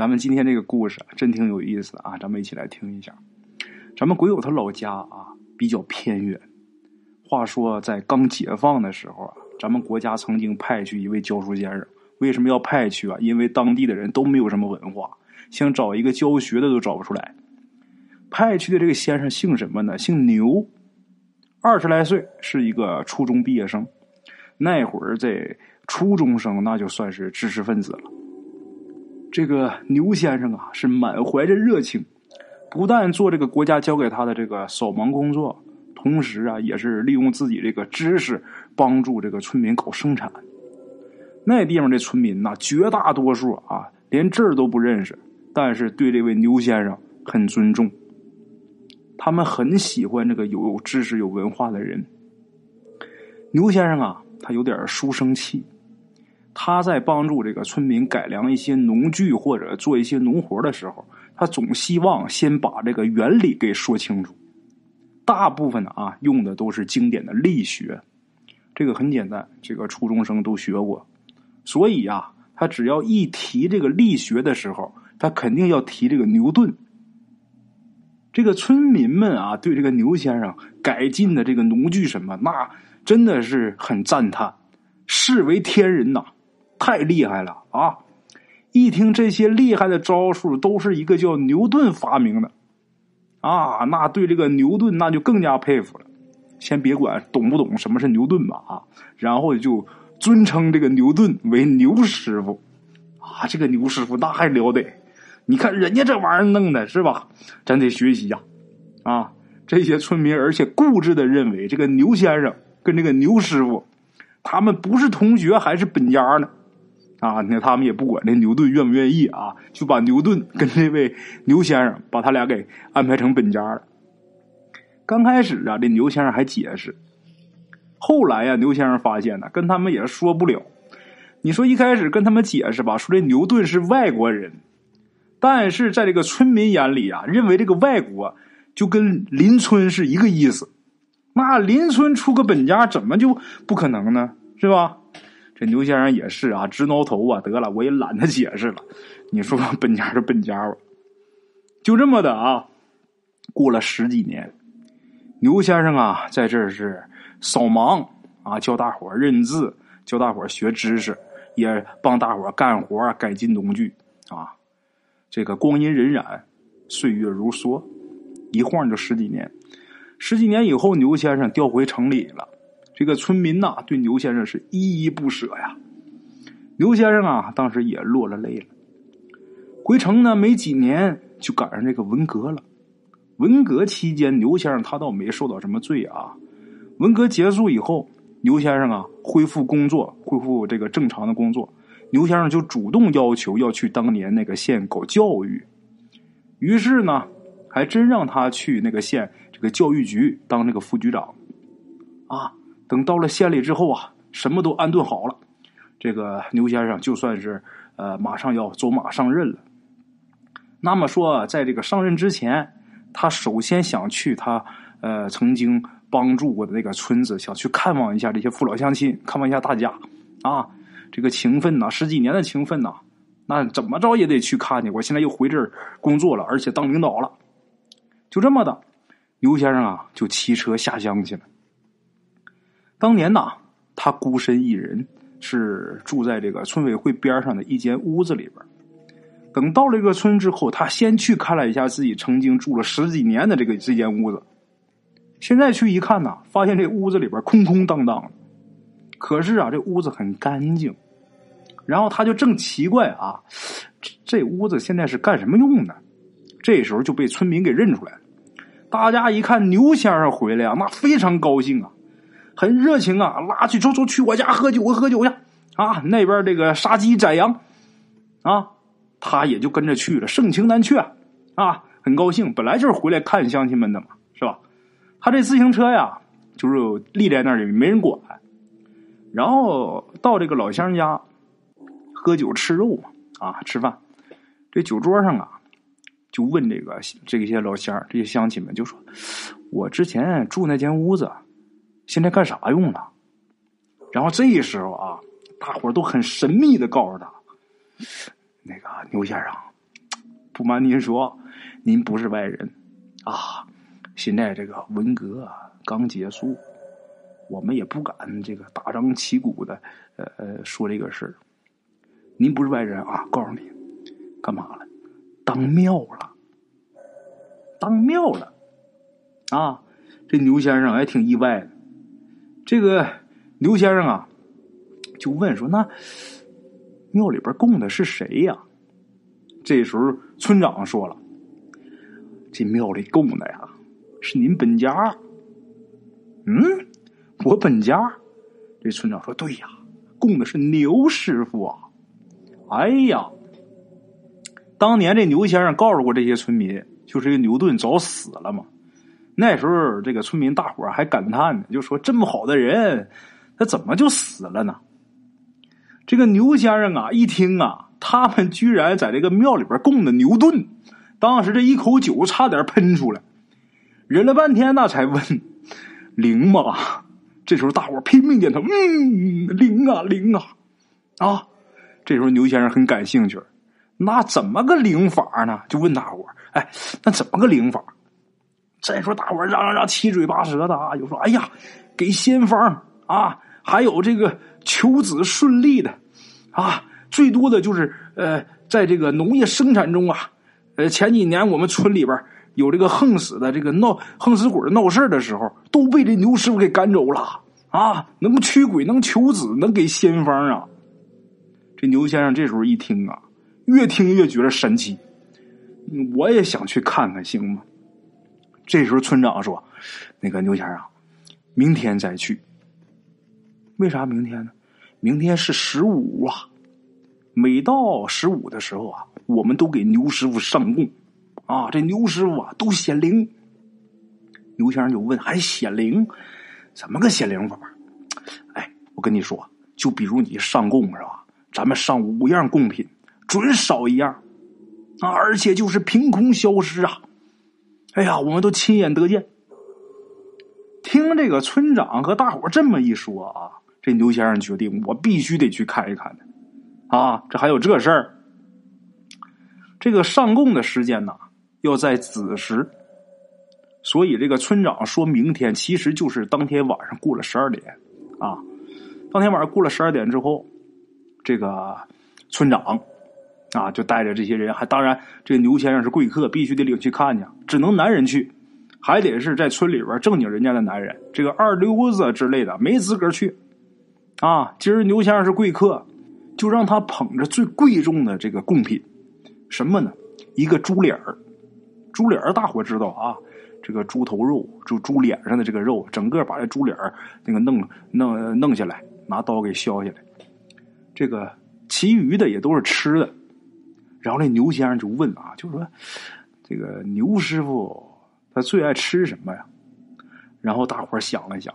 咱们今天这个故事真挺有意思的啊，咱们一起来听一下。咱们鬼友他老家啊比较偏远。话说在刚解放的时候啊，咱们国家曾经派去一位教书先生。为什么要派去啊？因为当地的人都没有什么文化，想找一个教学的都找不出来。派去的这个先生姓什么呢？姓牛，二十来岁，是一个初中毕业生。那会儿这初中生那就算是知识分子了。这个牛先生啊，是满怀着热情。不但做这个国家交给他的这个扫盲工作，同时啊，也是利用自己这个知识帮助这个村民搞生产。那地方的村民呐，绝大多数啊，连字儿都不认识，但是对这位牛先生很尊重。他们很喜欢这个有知识、有文化的人。牛先生啊，他有点书生气。他在帮助这个村民改良一些农具或者做一些农活的时候。他总希望先把这个原理给说清楚。大部分的啊，用的都是经典的力学，这个很简单，这个初中生都学过。所以啊，他只要一提这个力学的时候，他肯定要提这个牛顿。这个村民们啊，对这个牛先生改进的这个农具什么，那真的是很赞叹，视为天人呐，太厉害了啊！一听这些厉害的招数，都是一个叫牛顿发明的，啊，那对这个牛顿那就更加佩服了。先别管懂不懂什么是牛顿吧，啊，然后就尊称这个牛顿为牛师傅，啊，这个牛师傅那还了得？你看人家这玩意儿弄的是吧？咱得学习呀，啊，这些村民而且固执的认为这个牛先生跟这个牛师傅，他们不是同学还是本家呢。啊，那他们也不管这牛顿愿不愿意啊，就把牛顿跟这位牛先生把他俩给安排成本家了。刚开始啊，这牛先生还解释，后来呀，牛先生发现呢，跟他们也说不了。你说一开始跟他们解释吧，说这牛顿是外国人，但是在这个村民眼里啊，认为这个外国就跟邻村是一个意思。那邻村出个本家，怎么就不可能呢？是吧？这牛先生也是啊，直挠头啊！得了，我也懒得解释了。你说本家是本家吧？就这么的啊，过了十几年，牛先生啊，在这是扫盲啊，教大伙认字，教大伙学知识，也帮大伙干活改进农具啊。这个光阴荏苒，岁月如梭，一晃就十几年。十几年以后，牛先生调回城里了。这个村民呐，对牛先生是依依不舍呀。牛先生啊，当时也落了泪了。回城呢，没几年就赶上这个文革了。文革期间，牛先生他倒没受到什么罪啊。文革结束以后，牛先生啊恢复工作，恢复这个正常的工作。牛先生就主动要求要去当年那个县搞教育，于是呢，还真让他去那个县这个教育局当那个副局长，啊。等到了县里之后啊，什么都安顿好了，这个牛先生就算是呃马上要走马上任了。那么说，在这个上任之前，他首先想去他呃曾经帮助过的那个村子，想去看望一下这些父老乡亲，看望一下大家啊。这个情分呐，十几年的情分呐，那怎么着也得去看去。我现在又回这儿工作了，而且当领导了，就这么的，牛先生啊就骑车下乡去了。当年呐，他孤身一人，是住在这个村委会边上的一间屋子里边。等到了这个村之后，他先去看了一下自己曾经住了十几年的这个这间屋子。现在去一看呢，发现这屋子里边空空荡荡。可是啊，这屋子很干净。然后他就正奇怪啊，这屋子现在是干什么用的？这时候就被村民给认出来了。大家一看牛先生回来啊，那非常高兴啊。很热情啊，拉去走走去我家喝酒喝酒去啊！那边这个杀鸡宰羊啊，他也就跟着去了，盛情难却啊，很高兴。本来就是回来看乡亲们的嘛，是吧？他这自行车呀，就是立在那里没人管。然后到这个老乡家喝酒吃肉嘛，啊，吃饭。这酒桌上啊，就问这个这些老乡这些乡亲们，就说：“我之前住那间屋子。”现在干啥用了？然后这时候啊，大伙都很神秘的告诉他：“那个牛先生，不瞒您说，您不是外人啊。现在这个文革刚结束，我们也不敢这个大张旗鼓的呃呃说这个事儿。您不是外人啊，告诉你，干嘛了？当庙了，当庙了啊！这牛先生还挺意外的。这个牛先生啊，就问说：“那庙里边供的是谁呀？”这时候村长说了：“这庙里供的呀，是您本家。”嗯，我本家。这村长说：“对呀，供的是牛师傅啊。”哎呀，当年这牛先生告诉过这些村民，就是这个牛顿早死了嘛。那时候这个村民大伙还感叹呢，就说这么好的人，他怎么就死了呢？这个牛先生啊，一听啊，他们居然在这个庙里边供的牛顿，当时这一口酒差点喷出来，忍了半天，那才问灵吗？这时候大伙拼命点头，嗯，灵啊灵啊啊！这时候牛先生很感兴趣，那怎么个灵法呢？就问大伙哎，那怎么个灵法？再说大伙嚷嚷嚷，七嘴八舌的啊，就说：“哎呀，给仙方啊，还有这个求子顺利的啊，最多的就是呃，在这个农业生产中啊，呃，前几年我们村里边有这个横死的这个闹横死鬼闹事的时候，都被这牛师傅给赶走了啊，能驱鬼，能求子，能给仙方啊。”这牛先生这时候一听啊，越听越觉得神奇，我也想去看看，行吗？这时候村长说：“那个牛先生，明天再去。为啥明天呢？明天是十五啊！每到十五的时候啊，我们都给牛师傅上供啊。这牛师傅啊，都显灵。牛先生就问：还显灵？怎么个显灵法？哎，我跟你说，就比如你上供是吧？咱们上五样贡品，准少一样啊！而且就是凭空消失啊！”哎呀，我们都亲眼得见。听这个村长和大伙这么一说啊，这牛先生决定，我必须得去看一看的啊，这还有这事儿。这个上供的时间呢，要在子时，所以这个村长说明天，其实就是当天晚上过了十二点啊。当天晚上过了十二点之后，这个村长。啊，就带着这些人，还当然，这个牛先生是贵客，必须得领去看去，只能男人去，还得是在村里边正经人家的男人，这个二流子之类的没资格去。啊，今儿牛先生是贵客，就让他捧着最贵重的这个贡品，什么呢？一个猪脸儿，猪脸儿大伙知道啊，这个猪头肉，就猪脸上的这个肉，整个把这猪脸儿那个弄弄弄下来，拿刀给削下来，这个其余的也都是吃的。然后那牛先生就问啊，就说：“这个牛师傅他最爱吃什么呀？”然后大伙想了想，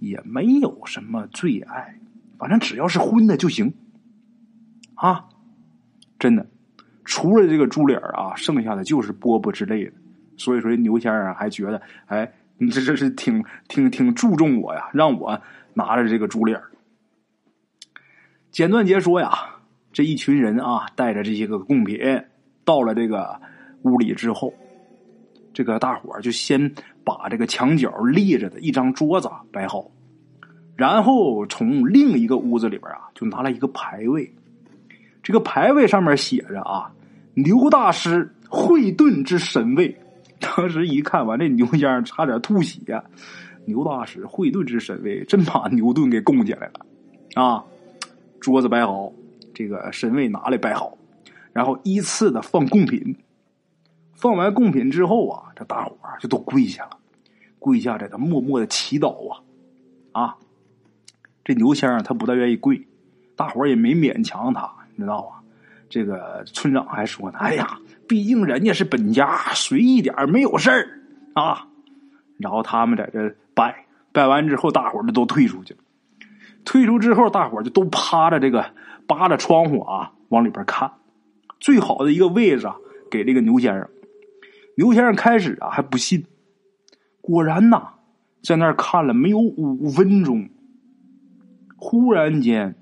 也没有什么最爱，反正只要是荤的就行。啊，真的，除了这个猪脸啊，剩下的就是饽饽之类的。所以说，牛先生还觉得，哎，你这这是挺挺挺注重我呀，让我拿着这个猪脸简短截说呀。这一群人啊，带着这些个贡品到了这个屋里之后，这个大伙就先把这个墙角立着的一张桌子摆好，然后从另一个屋子里边啊，就拿了一个牌位。这个牌位上面写着啊，牛大师会遁之神位。当时一看完，这牛先生差点吐血。牛大师会遁之神位，真把牛顿给供起来了啊！桌子摆好。这个神位拿来摆好，然后依次的放贡品。放完贡品之后啊，这大伙儿就都跪下了，跪下在这默默的祈祷啊啊！这牛先生他不大愿意跪，大伙儿也没勉强他，你知道吧？这个村长还说呢：“哎呀，毕竟人家是本家，随意点没有事儿啊。”然后他们在这拜拜完之后，大伙儿就都退出去了。退出之后，大伙儿就都趴着这个。扒着窗户啊，往里边看，最好的一个位置啊，给这个牛先生。牛先生开始啊还不信，果然呐，在那儿看了没有五分钟，忽然间，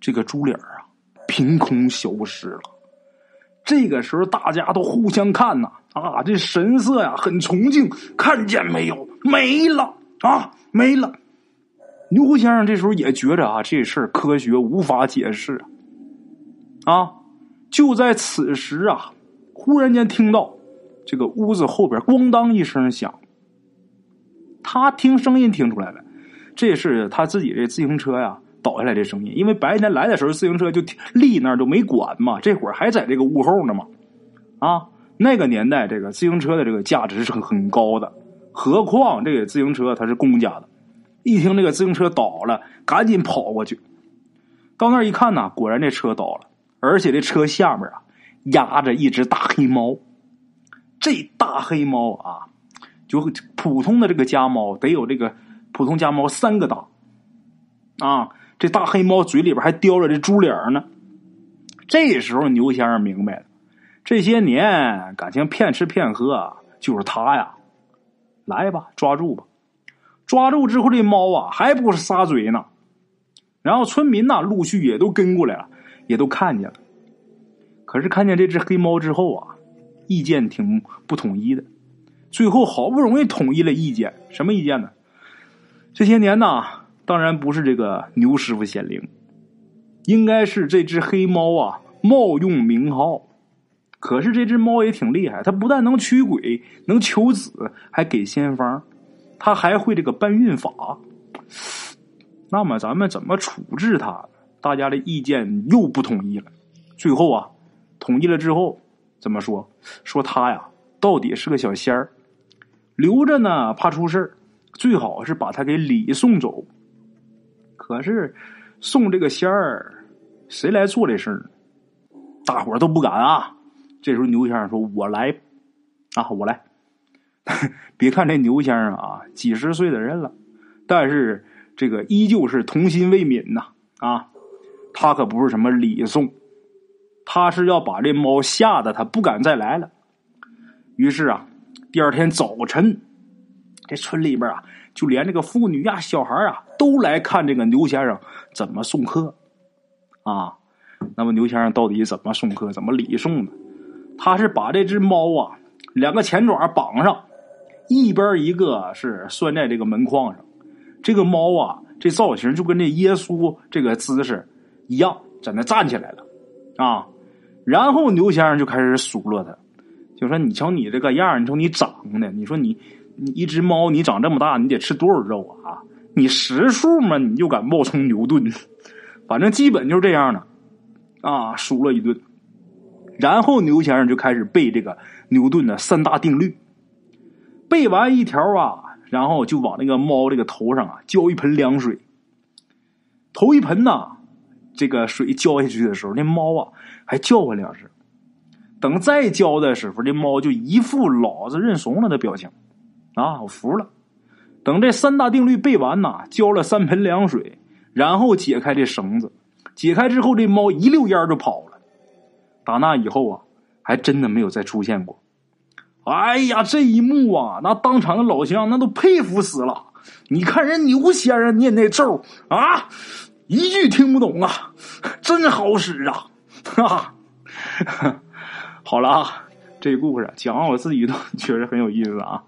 这个猪脸啊凭空消失了，这个时候大家都互相看呐，啊，这神色呀很崇敬。看见没有？没了啊，没了。牛先生这时候也觉着啊，这事儿科学无法解释啊。就在此时啊，忽然间听到这个屋子后边咣当一声响。他听声音听出来了，这是他自己这自行车呀倒下来的声音。因为白天来的时候自行车就立那儿就没管嘛，这会儿还在这个屋后呢嘛。啊，那个年代这个自行车的这个价值是很高的，何况这个自行车它是公家的。一听这个自行车倒了，赶紧跑过去。到那儿一看呢，果然这车倒了，而且这车下面啊压着一只大黑猫。这大黑猫啊，就普通的这个家猫得有这个普通家猫三个大啊。这大黑猫嘴里边还叼着这猪脸呢。这时候牛先生明白了，这些年感情骗吃骗喝就是他呀。来吧，抓住吧。抓住之后，这猫啊还不是撒嘴呢。然后村民呐陆续也都跟过来了，也都看见了。可是看见这只黑猫之后啊，意见挺不统一的。最后好不容易统一了意见，什么意见呢？这些年呐，当然不是这个牛师傅显灵，应该是这只黑猫啊冒用名号。可是这只猫也挺厉害，它不但能驱鬼，能求子，还给仙方。他还会这个搬运法，那么咱们怎么处置他？大家的意见又不统一了。最后啊，统一了之后怎么说？说他呀，到底是个小仙儿，留着呢怕出事儿最好是把他给礼送走。可是送这个仙儿，谁来做这事儿？大伙儿都不敢啊。这时候牛先生说：“我来啊，我来。” 别看这牛先生啊，几十岁的人了，但是这个依旧是童心未泯呐啊！他可不是什么礼送，他是要把这猫吓得他不敢再来了。于是啊，第二天早晨，这村里边啊，就连这个妇女呀、小孩啊，都来看这个牛先生怎么送客啊。那么牛先生到底怎么送客、怎么礼送的？他是把这只猫啊，两个前爪绑上。一边一个是拴在这个门框上，这个猫啊，这造型就跟这耶稣这个姿势一样，在那站起来了啊。然后牛先生就开始数落他，就说：“你瞧你这个样你瞅你长的，你说你你一只猫，你长这么大，你得吃多少肉啊？你十数嘛，你就敢冒充牛顿？反正基本就是这样的啊。”数落一顿，然后牛先生就开始背这个牛顿的三大定律。背完一条啊，然后就往那个猫这个头上啊浇一盆凉水。头一盆呢，这个水浇下去的时候，那猫啊还叫唤两声。等再浇的时候，这猫就一副老子认怂了的表情。啊，我服了。等这三大定律背完呐，浇了三盆凉水，然后解开这绳子。解开之后，这猫一溜烟就跑了。打那以后啊，还真的没有再出现过。哎呀，这一幕啊，那当场的老乡那都佩服死了。你看人牛先生念那咒啊，一句听不懂啊，真好使啊！哈，好了啊，这故事讲完我自己都觉得很有意思啊。